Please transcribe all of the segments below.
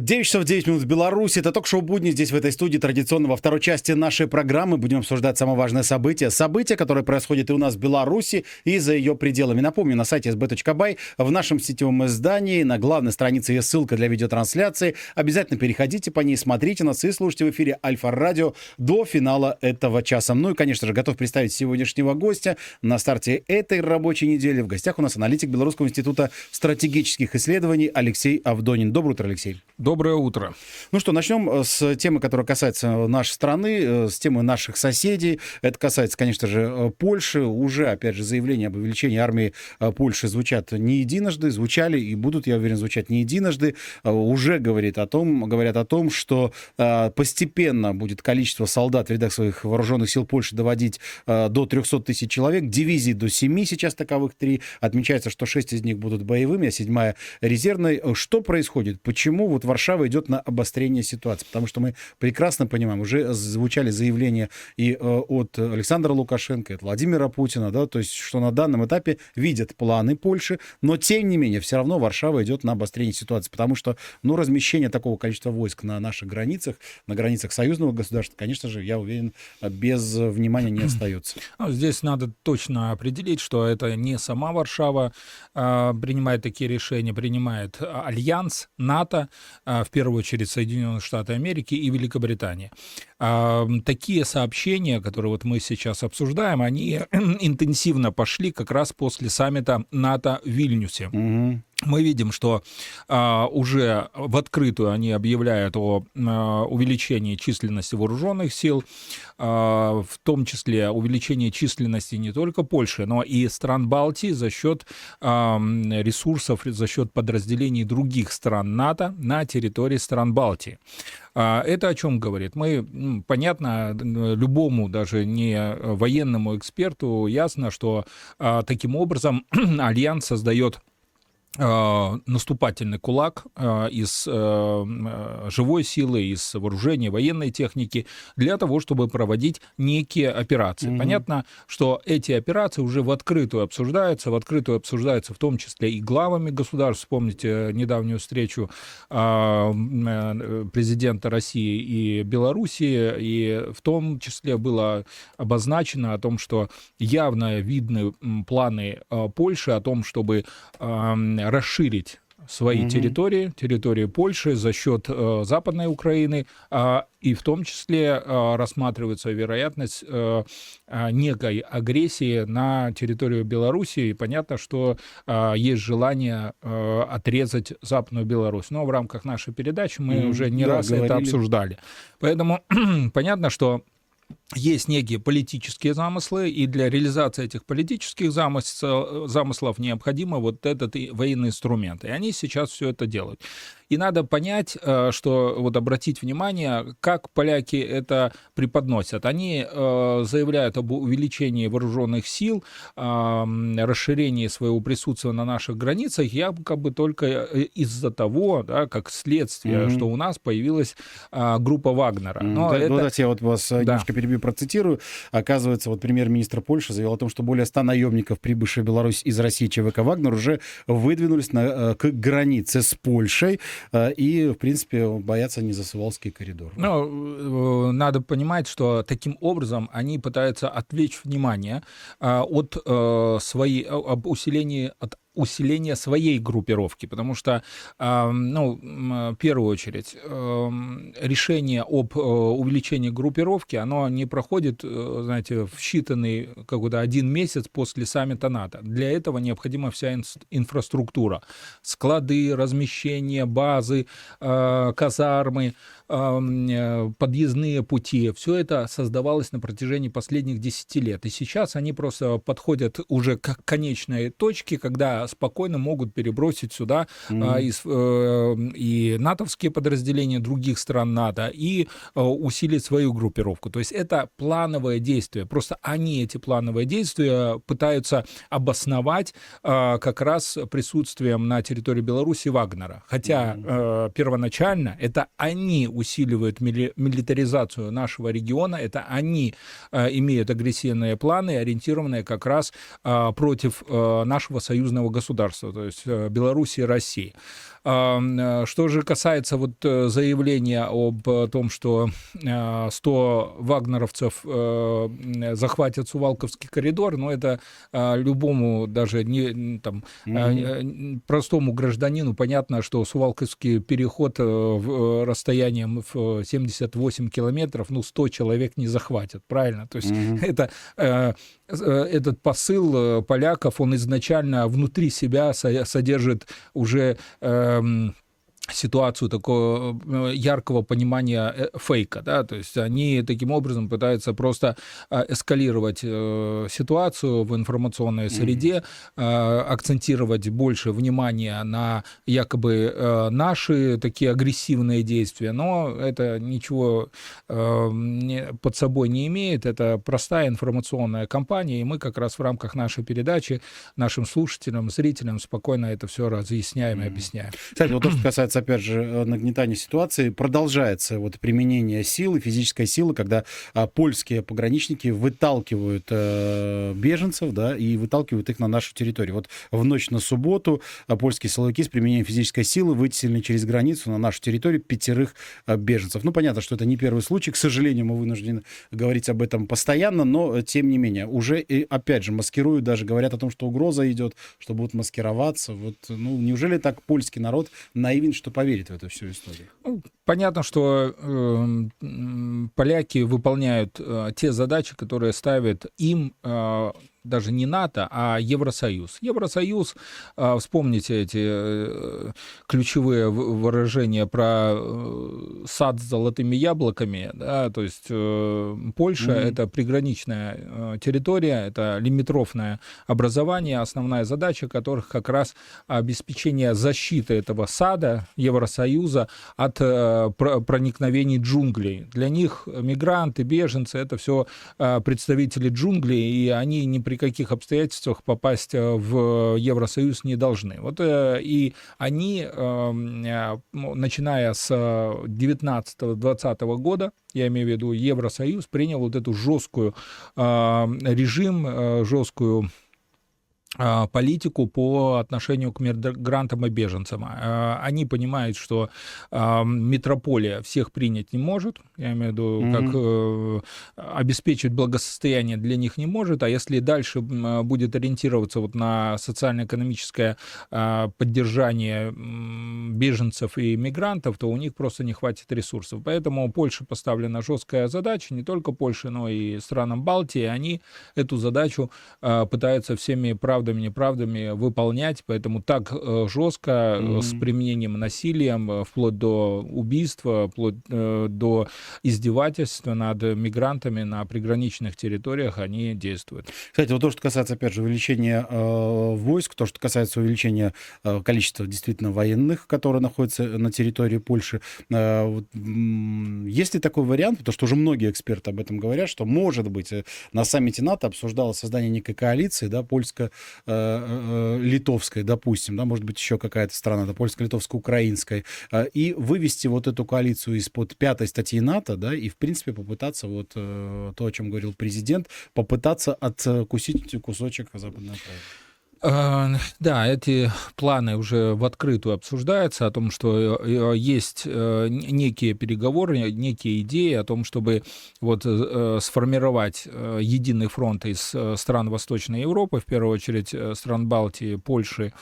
9 часов 9 минут в Беларуси. Это ток-шоу «Будни» здесь, в этой студии. Традиционно во второй части нашей программы будем обсуждать самое важное событие. Событие, которое происходит и у нас в Беларуси, и за ее пределами. Напомню, на сайте sb.by, в нашем сетевом издании, на главной странице есть ссылка для видеотрансляции. Обязательно переходите по ней, смотрите нас и слушайте в эфире Альфа-радио до финала этого часа. Ну и, конечно же, готов представить сегодняшнего гостя на старте этой рабочей недели. В гостях у нас аналитик Белорусского института стратегических исследований Алексей Авдонин. Доброе утро, Алексей. Доброе утро. Ну что, начнем э, с темы, которая касается нашей страны, э, с темы наших соседей. Это касается, конечно же, э, Польши. Уже, опять же, заявления об увеличении армии Польши звучат не единожды, звучали и будут, я уверен, звучать не единожды. Уже говорит о том, говорят о том, что постепенно будет количество солдат в рядах своих вооруженных сил Польши доводить до 300 тысяч человек, дивизий до 7, сейчас таковых 3. Отмечается, что 6 из них будут боевыми, а 7 резервной. Что происходит? Почему вот Варшава идет на обострение ситуации, потому что мы прекрасно понимаем, уже звучали заявления и э, от Александра Лукашенко, и от Владимира Путина, да, то есть, что на данном этапе видят планы Польши, но тем не менее, все равно Варшава идет на обострение ситуации, потому что, ну, размещение такого количества войск на наших границах, на границах союзного государства, конечно же, я уверен, без внимания не остается. Ну, здесь надо точно определить, что это не сама Варшава э, принимает такие решения, принимает Альянс, НАТО, а, в первую очередь Соединенные Штаты Америки и Великобритания. Такие сообщения, которые вот мы сейчас обсуждаем, они интенсивно пошли как раз после саммита НАТО в Вильнюсе. Угу мы видим, что а, уже в открытую они объявляют о а, увеличении численности вооруженных сил, а, в том числе увеличении численности не только Польши, но и стран Балтии за счет а, ресурсов, за счет подразделений других стран НАТО на территории стран Балтии. А, это о чем говорит? Мы, понятно, любому, даже не военному эксперту, ясно, что а, таким образом Альянс создает Э, наступательный кулак э, из э, живой силы, из вооружения, военной техники для того, чтобы проводить некие операции. Mm-hmm. Понятно, что эти операции уже в открытую обсуждаются, в открытую обсуждаются в том числе и главами государств. Вспомните недавнюю встречу президента России и Белоруссии, и в том числе было обозначено о том, что явно видны планы Польши о том, чтобы расширить свои угу. территории, территории Польши за счет э, Западной Украины, э, и в том числе э, рассматривается вероятность э, э, некой агрессии на территорию Беларуси. И понятно, что э, есть желание э, отрезать Западную Беларусь. Но в рамках нашей передачи мы mm, уже не да, раз говорили. это обсуждали. Поэтому понятно, что есть некие политические замыслы, и для реализации этих политических замыслов, замыслов необходимо вот этот военный инструмент. И они сейчас все это делают. И надо понять, э, что вот обратить внимание, как поляки это преподносят. Они э, заявляют об увеличении вооруженных сил, расширении своего присутствия на наших границах, якобы только э, из-за того, да, как следствие, mm-hmm. что у нас появилась группа Вагнера. Но mm-hmm. это... Ну, давайте я вот вас да. немножко перебью, процитирую. Оказывается, вот премьер-министр Польши заявил о том, что более 100 наемников, прибывших в Беларусь из России ЧВК «Вагнер», уже выдвинулись на, к границе с Польшей. Э, и, в принципе, боятся не за Сувалский коридор. Ну, э, надо понимать, что таким образом они пытаются отвлечь внимание э, от своей, об усилении, от усиление своей группировки, потому что, ну, в первую очередь, решение об увеличении группировки, оно не проходит, знаете, в считанный какой-то один месяц после саммита НАТО. Для этого необходима вся инфраструктура. Склады, размещение, базы, казармы, Э, подъездные пути, все это создавалось на протяжении последних 10 лет. И сейчас они просто подходят уже к конечной точке, когда спокойно могут перебросить сюда mm-hmm. из, э, и натовские подразделения других стран НАТО, и э, усилить свою группировку. То есть это плановое действие. Просто они эти плановые действия пытаются обосновать как раз присутствием на территории Беларуси Вагнера. Хотя mm-hmm. первоначально это они усиливают мили милитаризацию нашего региона. Это они э, имеют агрессивные планы, ориентированные как раз э, против э, нашего союзного государства, то есть Беларуси и России. Что же касается вот заявления об том, что 100 вагнеровцев захватят Сувалковский коридор, ну это любому даже не там mm-hmm. простому гражданину понятно, что Сувалковский переход в расстоянием в 78 километров, ну 100 человек не захватят, правильно? То есть mm-hmm. это этот посыл э, поляков, он изначально внутри себя содержит уже um, ситуацию такого э, яркого понимания э, фейка, да, то есть они таким образом пытаются просто а, эскалировать э, ситуацию в информационной среде, mm-hmm. акцентировать больше внимания на якобы наши такие агрессивные действия, но это ничего под собой не имеет, это простая информационная кампания, и мы как раз в рамках нашей передачи нашим слушателям, зрителям спокойно это все разъясняем mm-hmm. и объясняем. Кстати, вот то, что касается опять же, э, нагнетания ситуации, продолжается вот применение силы, физической силы, когда а, польские пограничники выталкивают а, беженцев, да, и выталкивают их на нашу территорию. Вот в ночь на субботу а, польские силовики с применением физической силы вытеснили через границу на нашу территорию пятерых а, беженцев. Ну, понятно, что это не первый случай. К сожалению, мы вынуждены говорить об этом постоянно, но э, тем не менее, уже, и, опять же, маскируют, даже говорят о том, что угроза идет, что будут маскироваться. Вот, ну, неужели так польский народ наивен, что поверит в эту всю историю? Ну, понятно, что э, поляки выполняют э, те задачи, которые ставят им э, даже не НАТО, а Евросоюз. Евросоюз, а, вспомните эти э, ключевые выражения про э, сад с золотыми яблоками, да, то есть э, Польша mm-hmm. это приграничная территория, это лимитрофное образование, основная задача которых как раз обеспечение защиты этого сада Евросоюза от проникновений джунглей. Для них мигранты, беженцы это все представители джунглей, и они не при каких обстоятельствах попасть э, в Евросоюз не должны. Вот э, и они, эм, э, начиная с 19-20 года, я имею в виду Евросоюз, принял вот эту жесткую режим, жесткую политику по отношению к мигрантам и беженцам. А, они понимают, что а, метрополия всех принять не может, я имею в виду, mm-hmm. как э, обеспечить благосостояние для них не может, а если дальше будет ориентироваться вот на социально-экономическое поддержание беженцев и мигрантов, то у них просто не хватит ресурсов. Поэтому Польша поставлена жесткая задача, не только Польше, но и странам Балтии, они эту задачу пытаются всеми правдами правдами, неправдами выполнять, поэтому так э, жестко mm-hmm. с применением насилия, э, вплоть до убийства, вплоть до издевательства над мигрантами на приграничных территориях они действуют. Кстати, вот то, что касается, опять же, увеличения э, войск, то, что касается увеличения э, количества действительно военных, которые находятся на территории Польши, э, вот, есть ли такой вариант, потому что уже многие эксперты об этом говорят, что, может быть, на саммите НАТО обсуждалось создание некой коалиции, да, польско Э, э, литовской, допустим, да, может быть, еще какая-то страна, да, польско-литовско-украинской, э, и вывести вот эту коалицию из-под пятой статьи НАТО, да, и, в принципе, попытаться вот то, о чем говорил президент, попытаться откусить кусочек западной Украины. Э, да, эти планы уже в открытую обсуждаются, о том, что э, есть э, некие переговоры, некие идеи о том, чтобы вот сформировать единый фронт из стран Восточной Европы, в первую очередь стран Балтии, Польши,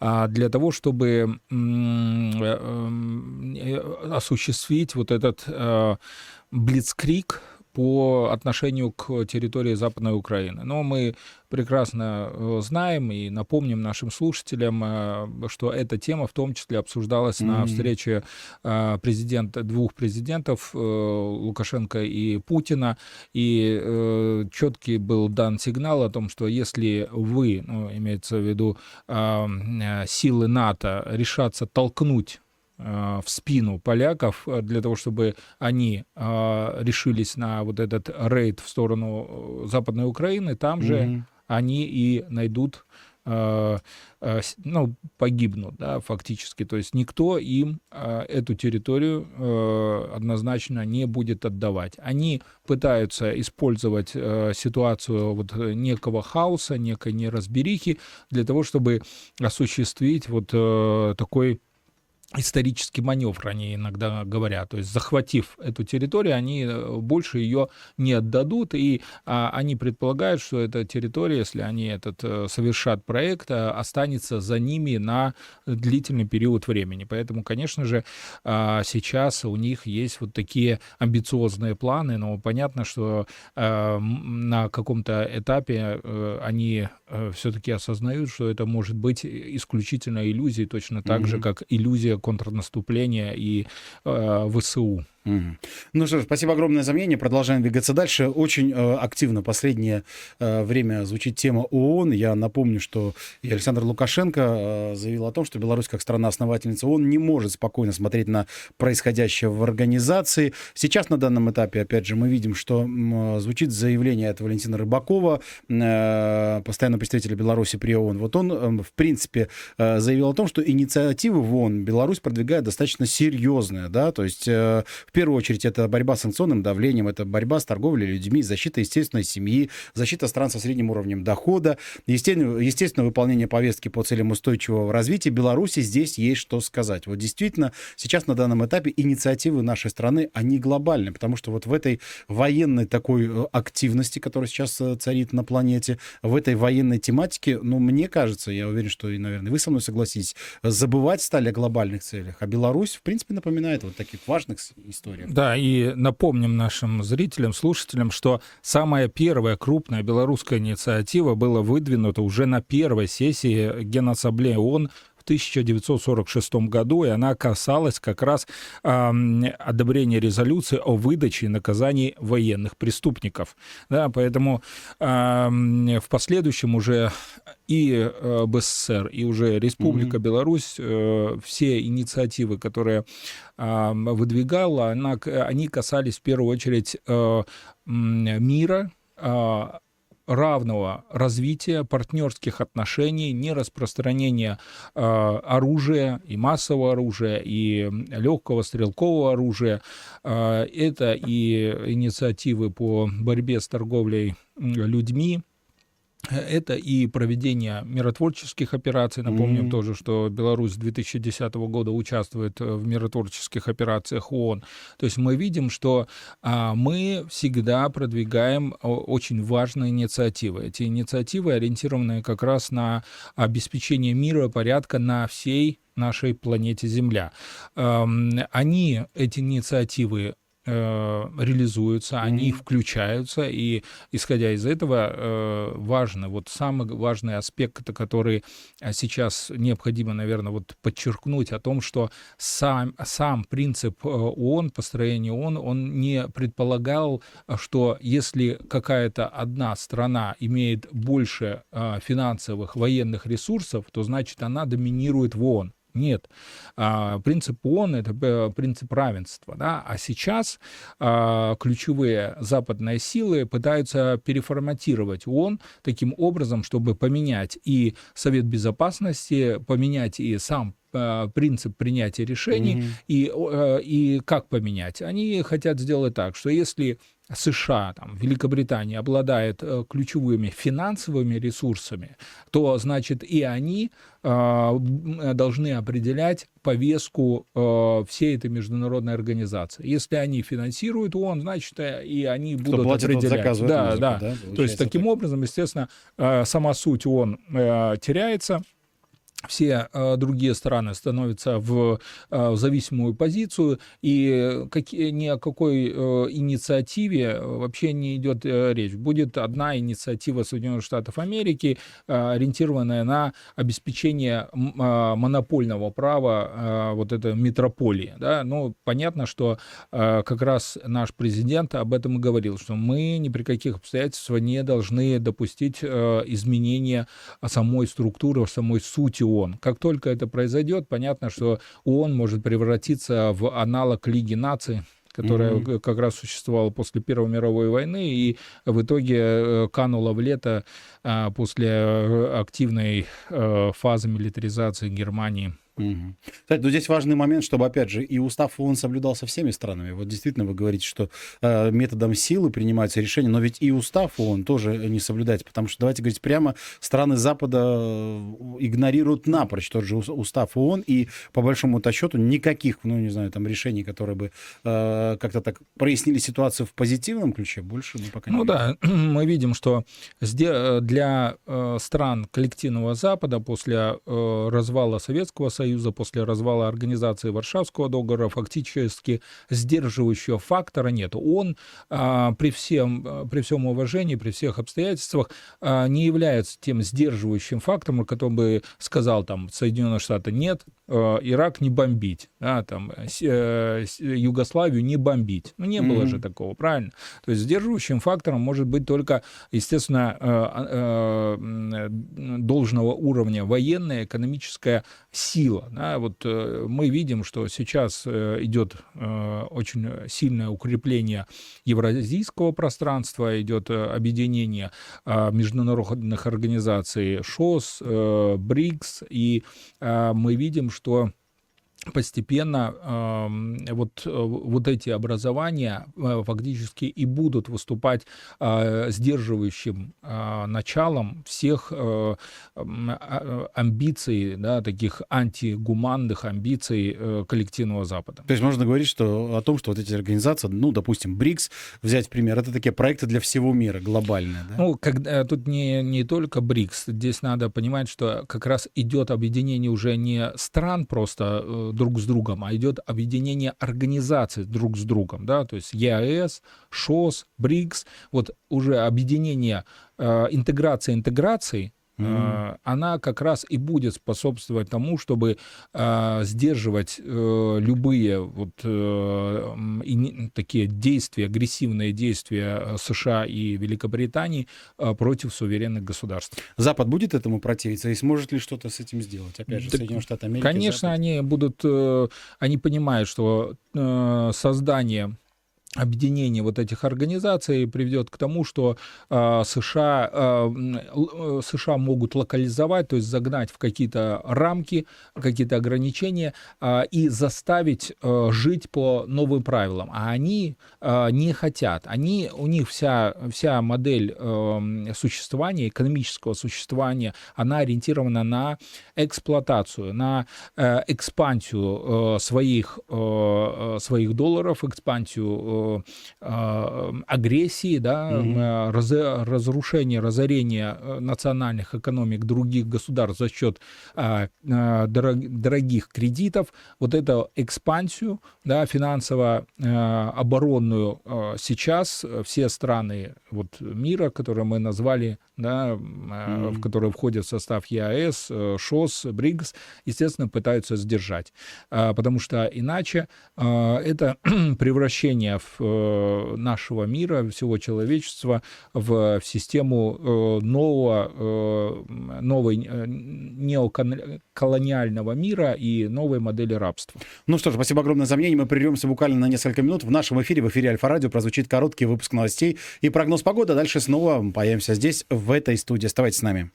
а для того, чтобы осуществить вот этот блицкрик, по отношению к территории Западной Украины. Но мы прекрасно э, знаем и напомним нашим слушателям, э, что эта тема в том числе обсуждалась mm-hmm. на встрече э, президента, двух президентов, Лукашенко и Путина, и четкий был дан сигнал о том, что если вы, ну, имеется в виду силы НАТО, решатся толкнуть в спину поляков э, для того, чтобы они э, решились на вот этот рейд в сторону Западной Украины, там mm-hmm. же они и найдут ну, погибнут, да, фактически. То есть никто им эту территорию однозначно не будет отдавать. Они пытаются использовать ситуацию вот некого хаоса, некой неразберихи для того, чтобы осуществить вот такой исторический маневр, они иногда говорят. То есть, захватив эту территорию, они э, больше ее не отдадут, и а, они предполагают, что эта территория, если они этот э, совершат проект, а, останется за ними на длительный период времени. Поэтому, конечно же, а, сейчас у них есть вот такие амбициозные планы, но понятно, что на каком-то этапе они все-таки осознают, что это может быть исключительно иллюзией, точно так mm-hmm. же, как иллюзия контрнаступления и э, ВСУ. Ну что ж, спасибо огромное за мнение. Продолжаем двигаться дальше. Очень э, активно последнее э, время звучит тема ООН. Я напомню, что и Александр Лукашенко э, заявил о том, что Беларусь как страна-основательница ООН не может спокойно смотреть на происходящее в организации. Сейчас на данном этапе, опять же, мы видим, что э, звучит заявление от Валентина Рыбакова, э, постоянного представителя Беларуси при ООН. Вот он, э, в принципе, э, заявил о том, что инициативы в ООН Беларусь продвигает достаточно серьезные, да, то есть э, в первую очередь это борьба с санкционным давлением, это борьба с торговлей людьми, защита естественной семьи, защита стран со средним уровнем дохода, естественно, естественно выполнение повестки по целям устойчивого развития. Беларуси здесь есть что сказать. Вот действительно, сейчас на данном этапе инициативы нашей страны, они глобальны, потому что вот в этой военной такой э, активности, которая сейчас э, царит на планете, в этой военной тематике, ну, мне кажется, я уверен, что, и, наверное, вы со мной согласитесь, забывать стали о глобальных целях. А Беларусь, в принципе, напоминает вот таких важных история. Да, и напомним нашим зрителям, слушателям, что самая первая крупная белорусская инициатива была выдвинута уже на первой сессии Генассамблеи ООН в 1946 году, и она касалась как раз э, одобрения резолюции о выдаче и наказании военных преступников. Да, поэтому э, в последующем уже и э, БССР, и уже Республика mm-hmm. Беларусь, э, все инициативы, которые э, выдвигала, она, они касались в первую очередь э, мира, э, равного развития партнерских отношений, нераспространения э, оружия и массового оружия, и легкого стрелкового оружия. Э, это и инициативы по борьбе с торговлей людьми, это и проведение миротворческих операций. Напомним mm-hmm. тоже, что Беларусь с 2010 года участвует э, в миротворческих операциях ООН. То есть мы видим, что а, мы всегда продвигаем очень важные инициативы. Эти инициативы ориентированы как раз на обеспечение мира и порядка на всей нашей планете Земля. Эм, они, эти инициативы, реализуются, mm-hmm. они включаются, и исходя из этого э, важно, вот самый важный аспект, который сейчас необходимо, наверное, вот подчеркнуть о том, что сам, сам принцип э, ООН, построения ООН, он не предполагал, что если какая-то одна страна имеет больше э, финансовых, военных ресурсов, то значит она доминирует в ООН. Нет. А, принцип ООН — это э, принцип равенства. Да? А сейчас а, ключевые западные силы пытаются переформатировать ООН таким образом, чтобы поменять и Совет Безопасности, поменять и сам э, принцип принятия решений mm-hmm. и, э, и как поменять. Они хотят сделать так, что если США, там, Великобритания обладает э, ключевыми финансовыми ресурсами, то, значит, и они э, должны определять повестку э, всей этой международной организации. Если они финансируют ООН, значит, и они Кто будут определять. Заказ да, музыку, да. да то есть, таким так. образом, естественно, сама суть ООН теряется, все э, другие страны становятся в, э, зависимую позицию, и как, ни о какой э, инициативе вообще не идет э, речь. Будет одна инициатива Соединенных Штатов Америки, э, ориентированная на обеспечение э, монопольного права э, вот этой метрополии. Да? Ну, понятно, что э, как раз наш президент об этом и говорил, что мы ни при каких обстоятельствах не должны допустить э, изменения самой структуры, самой сути ООН. Как только это произойдет, понятно, что ООН может превратиться в аналог Лиги наций, которая mm-hmm. как раз существовала после Первой мировой войны и в итоге э, канула в лето а, после э, активной э, фазы милитаризации Германии Угу. Кстати, ну здесь важный момент, чтобы, опять же, и устав ООН соблюдался всеми странами. Вот действительно вы говорите, что э, методом силы принимаются решения, но ведь и устав ООН тоже не соблюдается, потому что, давайте говорить прямо, страны Запада э, игнорируют напрочь тот же устав ООН, и по большому счету никаких, ну не знаю, там решений, которые бы э, как-то так прояснили ситуацию в позитивном ключе, больше мы пока ну, не Ну да, мы видим, что э, для э, стран коллективного Запада после развала Советского Союза Союза после развала организации Варшавского договора фактически сдерживающего фактора нет. Он а, при, всем, а, при всем уважении, при всех обстоятельствах а, не является тем сдерживающим фактором, который бы сказал там Соединенные Штаты нет, Э, Ирак не бомбить, да, там, э, Югославию не бомбить. Ну, не mm-hmm. было же такого, правильно? То есть сдерживающим фактором может быть только, естественно, э, должного уровня военная, экономическая сила. Да? Вот мы видим, что сейчас идет очень сильное укрепление евразийского пространства, идет объединение международных организаций ШОС, БРИКС, и мы видим, что постепенно э, вот, вот эти образования э, фактически и будут выступать э, сдерживающим э, началом всех э, э, амбиций, да, таких антигуманных амбиций э, коллективного Запада. То есть можно говорить что, о том, что вот эти организации, ну, допустим, БРИКС, взять пример, это такие проекты для всего мира, глобальные, да? Ну, когда, тут не, не только БРИКС, здесь надо понимать, что как раз идет объединение уже не стран просто э, друг с другом, а идет объединение организаций друг с другом, да, то есть ЕАЭС, ШОС, БРИКС, вот уже объединение, э, интеграция интеграций, Mm-hmm. она как раз и будет способствовать тому, чтобы э, сдерживать э, любые вот такие действия, агрессивные действия США и Великобритании против суверенных государств. Запад будет этому противиться и сможет ли что-то с этим сделать? Опять же, так, Соединенные Штаты Америки. Конечно, Запад. они будут, они понимают, что создание объединение вот этих организаций приведет к тому, что э, США, э, США могут локализовать, то есть загнать в какие-то рамки, какие-то ограничения э, и заставить э, жить по новым правилам. А они э, не хотят. Они, у них вся, вся модель э, существования, экономического существования, она ориентирована на эксплуатацию, на э, экспансию э, своих, э, своих долларов, экспансию э, агрессии, да, mm-hmm. раз, разрушения, разорения э, национальных экономик других государств за счет э, дорог, дорогих кредитов, вот эту экспансию, да, финансово-оборонную э, сейчас все страны вот, мира, которые мы назвали, да, mm-hmm. в которые входят в состав ЕАЭС, ШОС, БРИКС, естественно, пытаются сдержать, потому что иначе это превращение в Э, нашего мира, всего человечества в, систему э, нового, э, новой неоколониального мира и новой модели рабства. Ну что ж, спасибо огромное за мнение. Мы прервемся буквально на несколько минут. В нашем эфире, в эфире Альфа-Радио прозвучит короткий выпуск новостей и прогноз погоды. Дальше снова появимся здесь, в этой студии. Оставайтесь с нами.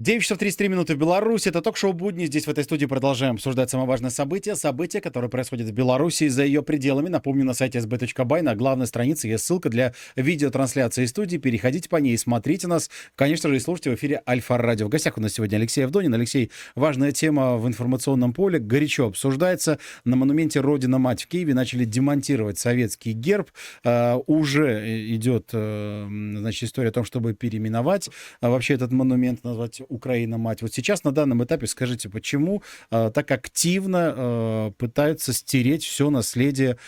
9 часов 33 минуты в Беларуси. Это ток-шоу «Будни». Здесь, в этой студии, продолжаем обсуждать самое важное событие. Событие, которое происходит в Беларуси и за ее пределами. Напомню, на сайте sb.by на главной странице есть ссылка для видеотрансляции студии. Переходите по ней смотрите нас. Конечно же, и слушайте в эфире Альфа-радио. В гостях у нас сегодня Алексей Авдонин. Алексей, важная тема в информационном поле. Горячо обсуждается. На монументе «Родина-мать» в Киеве начали демонтировать советский герб. Uh, уже идет uh, значит, история о том, чтобы переименовать uh, вообще этот монумент, назвать Украина-мать. Вот сейчас на данном этапе скажите, почему э, так активно э, пытаются стереть все наследие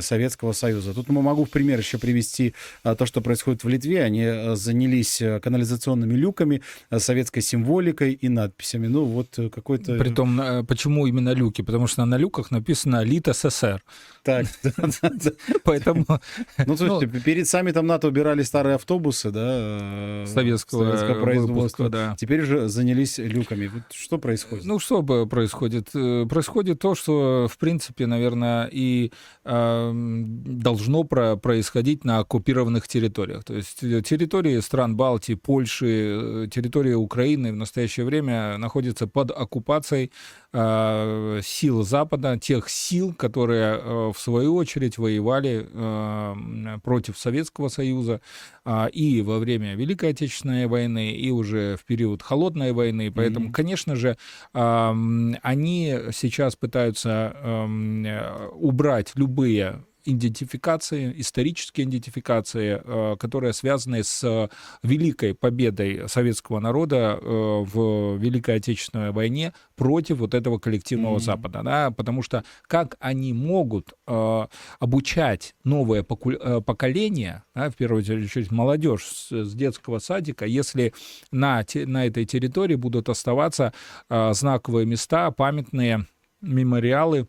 Советского Союза? Тут мы могу в пример еще привести э, то, что происходит в Литве. Они э, занялись э, канализационными люками, э, советской символикой и надписями. Ну, вот какой-то... Притом, почему именно люки? Потому что на люках написано «Лит СССР». Так, поэтому... Ну, слушайте, ну, перед саммитом НАТО убирали старые автобусы, да, советского производства, да. Теперь уже же занялись люками. Вот что происходит? Ну, что происходит? Э, происходит то, что, в принципе, наверное, и э, должно про происходить на оккупированных территориях. То есть э, территории стран Балтии, Польши, территории Украины в настоящее время находятся под оккупацией э, сил Запада, тех сил, которые, э, в свою очередь, воевали э, против Советского Союза э, и во время Великой Отечественной войны, и уже в период Холодной войны. Поэтому, mm-hmm. конечно же, они сейчас пытаются э, убрать любые идентификации, исторические идентификации, э, которые связаны с великой победой советского народа э, в Великой Отечественной войне против вот этого коллективного mm-hmm. Запада, да, потому что как они могут э, обучать новое поколение, да, в первую очередь молодежь с, детского садика, если на, на этой территории будут оставаться знаковые места, памятные мемориалы,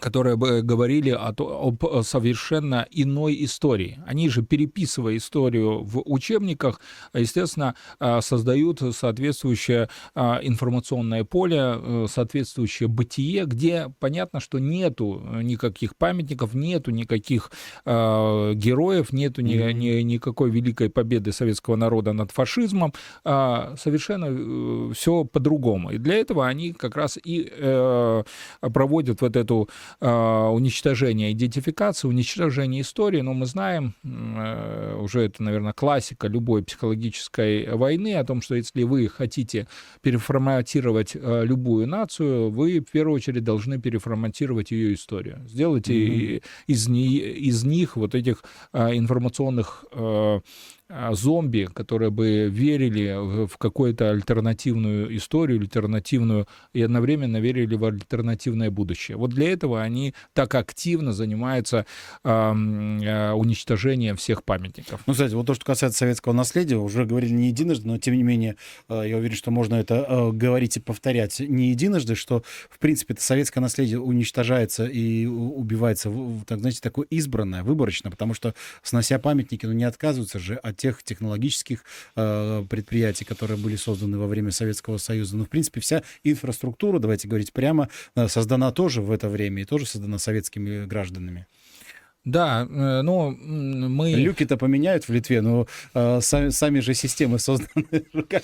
которые бы говорили о, об совершенно иной истории. Они же, переписывая историю в учебниках, естественно, а, создают соответствующее а, информационное поле, э, соответствующее бытие, где понятно, что нету никаких памятников, нету никаких а, героев, нету ни, ни, никакой великой победы советского народа над фашизмом, совершенно э, все по-другому. И для этого они как раз и э, проводят вот эту а, уничтожения идентификации, уничтожения истории, но мы знаем, э, уже это, наверное, классика любой психологической войны, о том, что если вы хотите переформатировать э, любую нацию, вы в первую очередь должны переформатировать ее историю. Сделайте mm-hmm. из, из них вот этих э, информационных зомби, которые бы верили в какую-то альтернативную историю, альтернативную, и одновременно верили в альтернативное будущее. Вот для этого они так активно занимаются э, уничтожением всех памятников. Ну, кстати, вот то, что касается советского наследия, уже говорили не единожды, но тем не менее, э, я уверен, что можно это э, говорить и повторять не единожды, что, в принципе, это советское наследие уничтожается и убивается, так, знаете, такое избранное, выборочно, потому что, снося памятники, ну, не отказываются же от тех технологических э, предприятий, которые были созданы во время Советского Союза. Ну, в принципе, вся инфраструктура, давайте говорить прямо, э, создана тоже в это время и тоже создана советскими гражданами. Да, э, ну мы... Люки-то поменяют в Литве, но э, сами, сами же системы созданы руками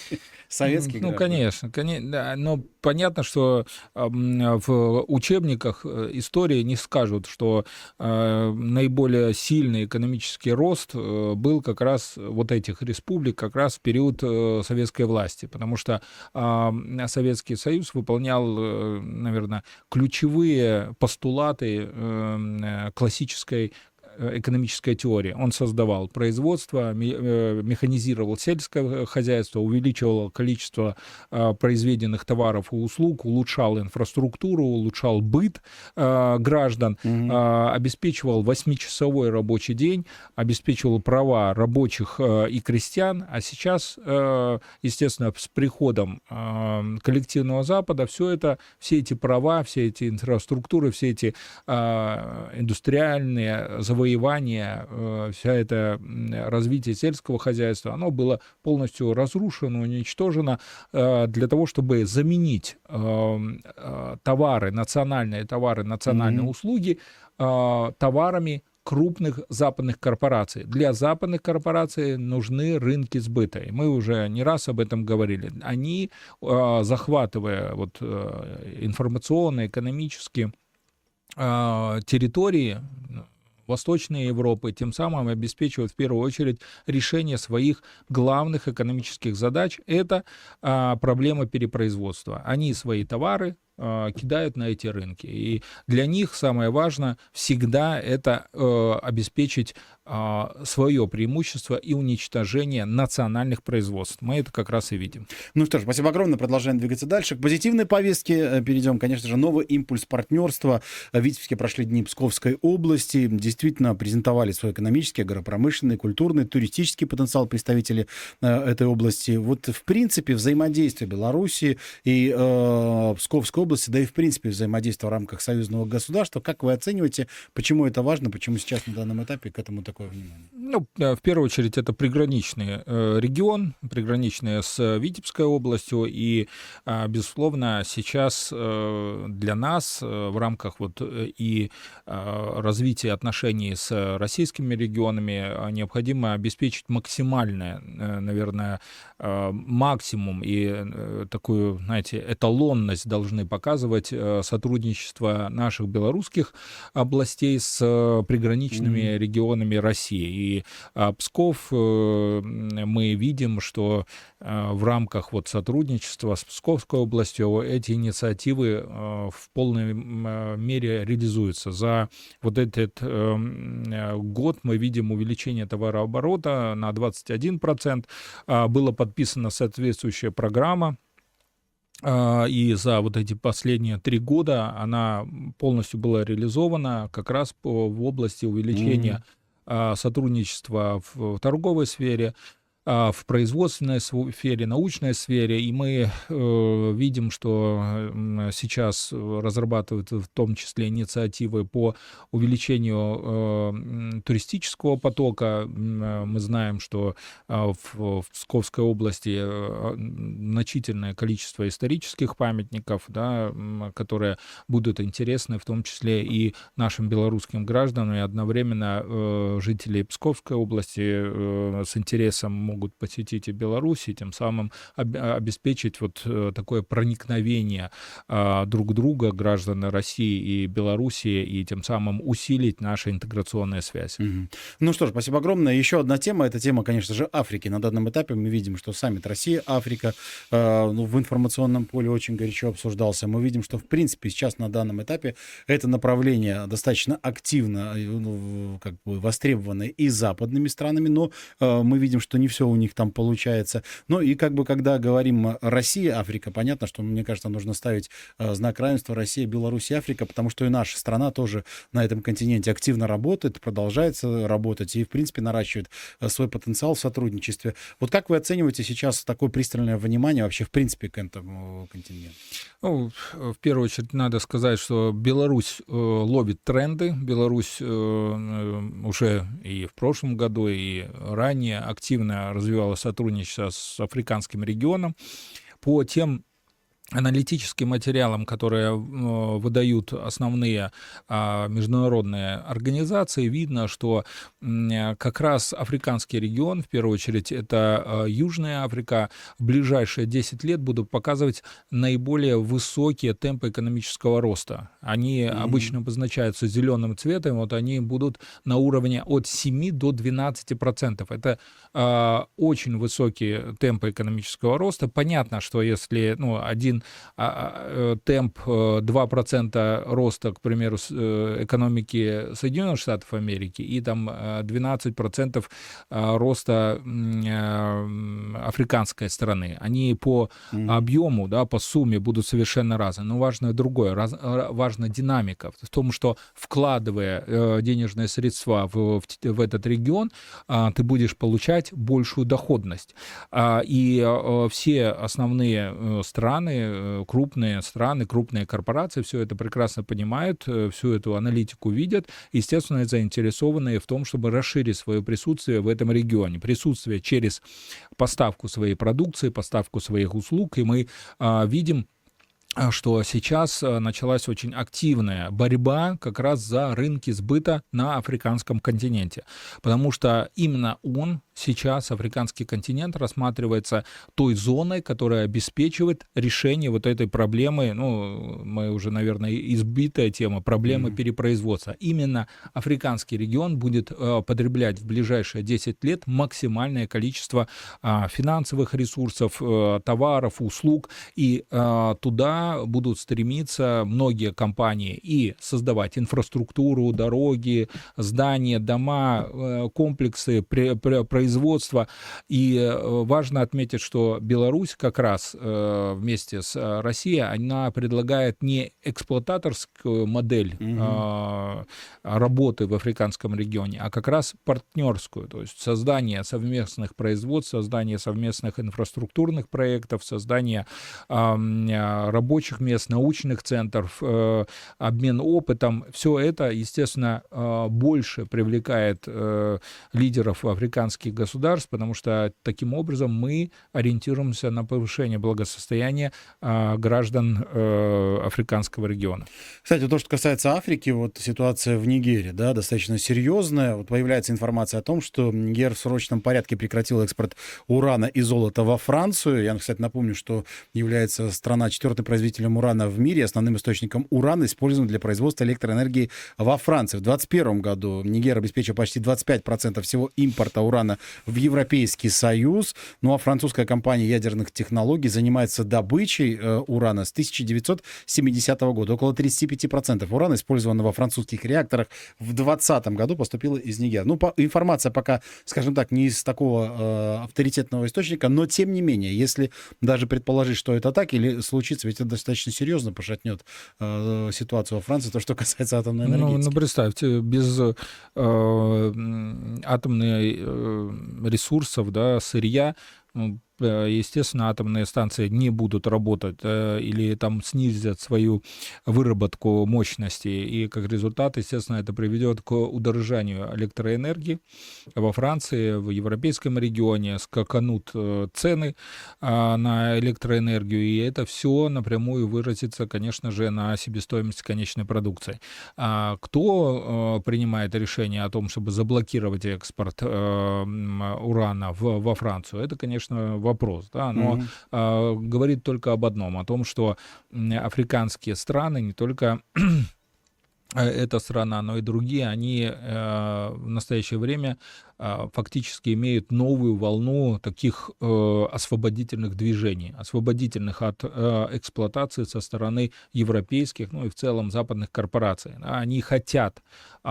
советских Ну, конечно, конечно, да, но понятно, что э, в учебниках э, истории не скажут, что э, наиболее сильный экономический рост э, был как раз вот этих республик как раз в период э, советской власти, потому что э, Советский Союз выполнял, э, наверное, ключевые постулаты э, классической Э, экономическая теория. Он создавал производство, э, механизировал сельское хозяйство, увеличивал количество э, произведенных товаров и услуг, улучшал инфраструктуру, улучшал быт граждан, угу. обеспечивал восьмичасовой рабочий день, обеспечивал права рабочих и крестьян. А сейчас, естественно, с приходом коллективного Запада все это, все эти права, все эти инфраструктуры, все эти индустриальные завоевания завоевание, э, вся это развитие сельского хозяйства, оно было полностью разрушено, уничтожено э, для того, чтобы заменить эм, э, товары, национальные товары, национальные mm-hmm. услуги товарами крупных западных корпораций. Для западных корпораций нужны рынки сбыта. И мы уже не раз об этом говорили. Они, захватывая вот информационно, экономически территории, Восточной Европы, тем самым обеспечивают в первую очередь решение своих главных экономических задач. Это а, проблема перепроизводства. Они свои товары кидают на эти рынки. И для них самое важное всегда это э, обеспечить а, свое преимущество и уничтожение национальных производств. Мы это как раз и видим. Ну что ж, спасибо огромное. Продолжаем двигаться дальше. К позитивной повестке э, перейдем. Конечно же, новый импульс партнерства. В Витебске прошли дни Псковской области. Действительно презентовали свой экономический, агропромышленный, культурный, туристический потенциал представители э, этой области. Вот, в принципе, взаимодействие Беларуси и э, Псковской области, да и, в принципе, взаимодействие в рамках союзного государства. Как вы оцениваете, почему это важно, почему сейчас на данном этапе к этому так такое внимание? Ну, э, в первую очередь, это приграничный э, регион, приграничный с Витебской областью, и, э, безусловно, сейчас э, для нас э, в рамках вот э, и э, развития отношений с российскими регионами э, необходимо обеспечить максимальное, э, наверное, э, максимум и э, такую, знаете, эталонность должны показывать э, сотрудничество наших белорусских областей с э, приграничными mm-hmm. регионами России. И а, Псков, э, мы видим, что в рамках вот сотрудничества с Псковской областью эти инициативы в полной мере реализуются. За вот этот год мы видим увеличение товарооборота на 21%. А, была подписана соответствующая программа и за вот эти последние три года она полностью была реализована как раз по, в области увеличения mm-hmm а, сотрудничества в торговой сфере, а, в производственной сфере, научной сфере, и мы э, видим, что сейчас разрабатывают в том числе инициативы по увеличению э, туристического потока. Мы знаем, что а, в Псковской области э, значительное количество исторических памятников, да, которые будут интересны в том числе и нашим белорусским гражданам, и одновременно жители Псковской области с интересом могут посетить и Беларусь, и тем самым обеспечить вот э, такое проникновение а, друг друга граждан России и Белоруссии, и тем самым усилить наши интеграционные связи. Угу. Ну что ж, спасибо огромное. Еще одна тема, это тема, конечно же, Африки. На данном этапе мы видим, что саммит Россия-Африка э, ну, в информационном поле очень горячо обсуждался. Мы видим, что, в принципе, сейчас на данном этапе это направление достаточно активно э, ну, как бы востребовано и западными странами, но э, мы видим, что не все у них там получается. Ну и как бы, когда говорим Россия, Африка, понятно, что, мне кажется, нужно ставить э, знак равенства Россия, Беларусь Африка, потому что и наша страна тоже на этом континенте активно работает, продолжается работать и, в принципе, наращивает э, свой потенциал в сотрудничестве. Вот как вы оцениваете сейчас такое пристальное внимание вообще, в принципе, к этому континенту? Ну, в первую очередь надо сказать, что Беларусь э, ловит тренды. Беларусь э, э уже и в прошлом году, и ранее активно развивала сотрудничество с африканским регионом. По тем аналитическим материалам, которые э, выдают основные а, международные организации, видно, что как раз африканский регион, в первую очередь, это а, Южная Африка, в ближайшие 10 лет будут показывать наиболее высокие темпы экономического роста. Они mm-hmm. обычно обозначаются зеленым цветом, вот они будут на уровне от 7 до 12 процентов. Это э, очень высокие темпы экономического роста. Понятно, что если ну, один а, а, э, темп 2% э, роста, к примеру, э, экономики Соединенных Штатов Америки и там 12% роста африканской страны. Они по объему, да, по сумме будут совершенно разные. Но важно другое, раз, важна динамика в том, что вкладывая денежные средства в, в, в этот регион, ты будешь получать большую доходность. И все основные страны Э, крупные страны, крупные корпорации все это прекрасно понимают, э, всю эту аналитику видят, естественно, заинтересованные в том, чтобы расширить свое присутствие в этом регионе. Присутствие через поставку своей продукции, поставку своих услуг, и мы а, видим а, что сейчас э, началась очень активная борьба как раз за рынки сбыта на африканском континенте, потому что именно он сейчас африканский континент рассматривается той зоной, которая обеспечивает решение вот этой проблемы, ну, мы уже, наверное, избитая тема, проблемы mm-hmm. перепроизводства. Именно африканский регион будет э, потреблять в ближайшие 10 лет максимальное количество э, финансовых ресурсов, э, товаров, услуг, и э, туда будут стремиться многие компании и создавать инфраструктуру, дороги, здания, дома, э, комплексы, при, при, производства. И важно отметить, что Беларусь как раз вместе с Россией, она предлагает не эксплуататорскую модель угу. работы в африканском регионе, а как раз партнерскую, то есть создание совместных производств, создание совместных инфраструктурных проектов, создание рабочих мест, научных центров, э, обмен опытом. Все это, естественно, э, больше привлекает э, лидеров африканских государств, потому что таким образом мы ориентируемся на повышение благосостояния граждан африканского региона. Кстати, то, что касается Африки, вот ситуация в Нигере, да, достаточно серьезная. Вот появляется информация о том, что Нигер в срочном порядке прекратил экспорт урана и золота во Францию. Я, кстати, напомню, что является страна четвертым производителем урана в мире, основным источником урана, используемым для производства электроэнергии во Франции. В 2021 году Нигер обеспечил почти 25% всего импорта урана в Европейский Союз. Ну а французская компания ядерных технологий занимается добычей э, урана с 1970 года. Около 35% урана, использованного во французских реакторах, в 2020 году поступило из Нигера. Ну, по, информация пока, скажем так, не из такого э, авторитетного источника, но тем не менее, если даже предположить, что это так или случится, ведь это достаточно серьезно пошатнет э, ситуацию во Франции, то, что касается атомной энергетики. Ну, ну представьте, без э, атомных э, ресурсов, да, сырья, естественно, атомные станции не будут работать э, или там снизят свою выработку мощности, и как результат, естественно, это приведет к удорожанию электроэнергии. Во Франции, в европейском регионе скаканут э, цены на электроэнергию, и это все напрямую выразится, конечно же, на себестоимости конечной продукции. А кто принимает решение о том, чтобы заблокировать экспорт урана во Францию? Это, конечно, вопрос, да, но mm-hmm. э, говорит только об одном, о том, что африканские страны не только э, эта страна, но и другие, они э, в настоящее время э, фактически имеют новую волну таких э, освободительных движений, освободительных от э, эксплуатации со стороны европейских, ну и в целом западных корпораций. Они хотят э,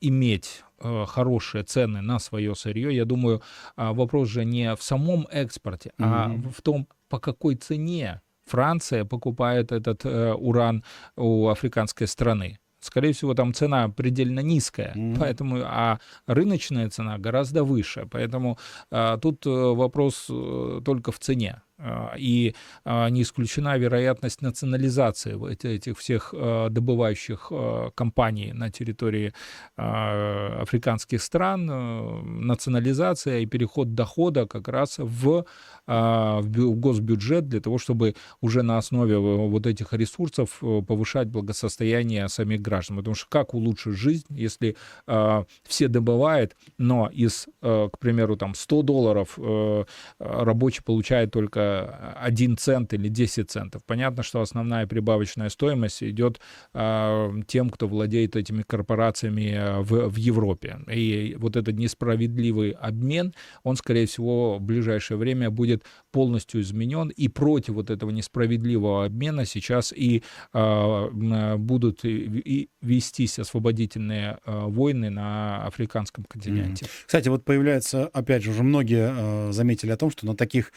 иметь хорошие цены на свое сырье, я думаю, а, вопрос же не в самом экспорте, mm-hmm. а в том, по какой цене Франция покупает этот э, уран у африканской страны. Скорее всего, там цена предельно низкая, mm-hmm. поэтому, а рыночная цена гораздо выше. Поэтому а, тут э, вопрос только в цене. А, и а, не исключена вероятность национализации этих всех а, добывающих компаний на территории африканских стран, национализация и переход дохода как раз в, госбюджет для того, чтобы уже на основе вот этих ресурсов э, повышать благосостояние самих граждан. Потому что как улучшить жизнь, если все добывают, но из, э, к примеру, там 100 долларов э, рабочий получает только 1 цент или 10 центов. Понятно, что основная прибавочная стоимость идет э, тем, кто владеет этими корпорациями а, в, в Европе. И вот этот несправедливый обмен, он, скорее всего, в ближайшее время будет полностью изменен. И против вот этого несправедливого обмена сейчас и э, будут и вестись освободительные войны на африканском континенте. Кстати, вот появляется, опять же, уже многие заметили о том, что на таких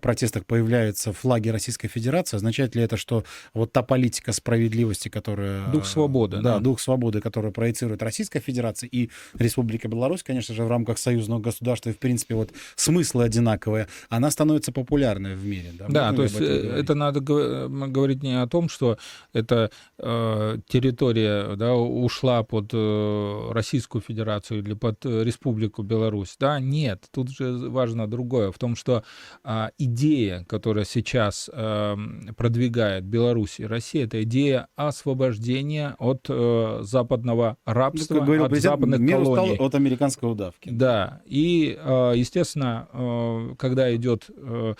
протестах протестах появляются флаги Российской Федерации, означает ли это, что вот та политика справедливости, которая... Дух свободы. Да, да. дух свободы, который проецирует Российская Федерация и Республика Беларусь, конечно же, в рамках союзного государства, и, в принципе, вот смыслы одинаковые, она становится популярной в мире. Да, да то есть э, это надо говорить не о том, что эта э, территория да, ушла под э, Российскую Федерацию или под э, Республику Беларусь. Да, нет, тут же важно другое, в том, что э, идея идея, которая сейчас э, продвигает Беларусь и Россия, это идея освобождения от э, западного рабства, ну, говорил, от западных мир колоний. от американской удавки. Да, и, э, естественно, э, когда идет э,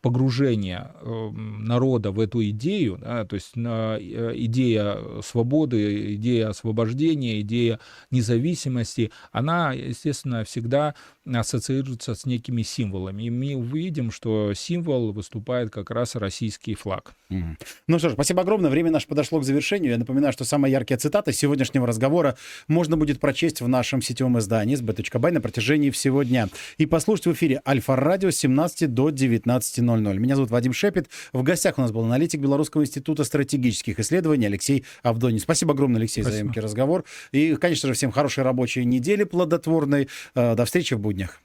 погружение э, народа в эту идею, да, то есть э, идея свободы, идея освобождения, идея независимости, она, естественно, всегда ассоциируется с некими символами. И мы увидим, что символ выступает как раз российский флаг. Мгм. Ну что ж, спасибо огромное. Время наше подошло к завершению. Я напоминаю, что самая яркая цитата сегодняшнего разговора можно будет прочесть в нашем сетевом издании sb.by на протяжении всего дня. И послушать в эфире Альфа-радио с 17 до 19.00. Меня зовут Вадим Шепет. В гостях у нас был аналитик Белорусского института стратегических исследований Алексей Авдонин. Спасибо огромное, Алексей, за Спасибо. емкий разговор. И, конечно же, всем хорошей рабочей недели плодотворной. Э, До встречи в буднях.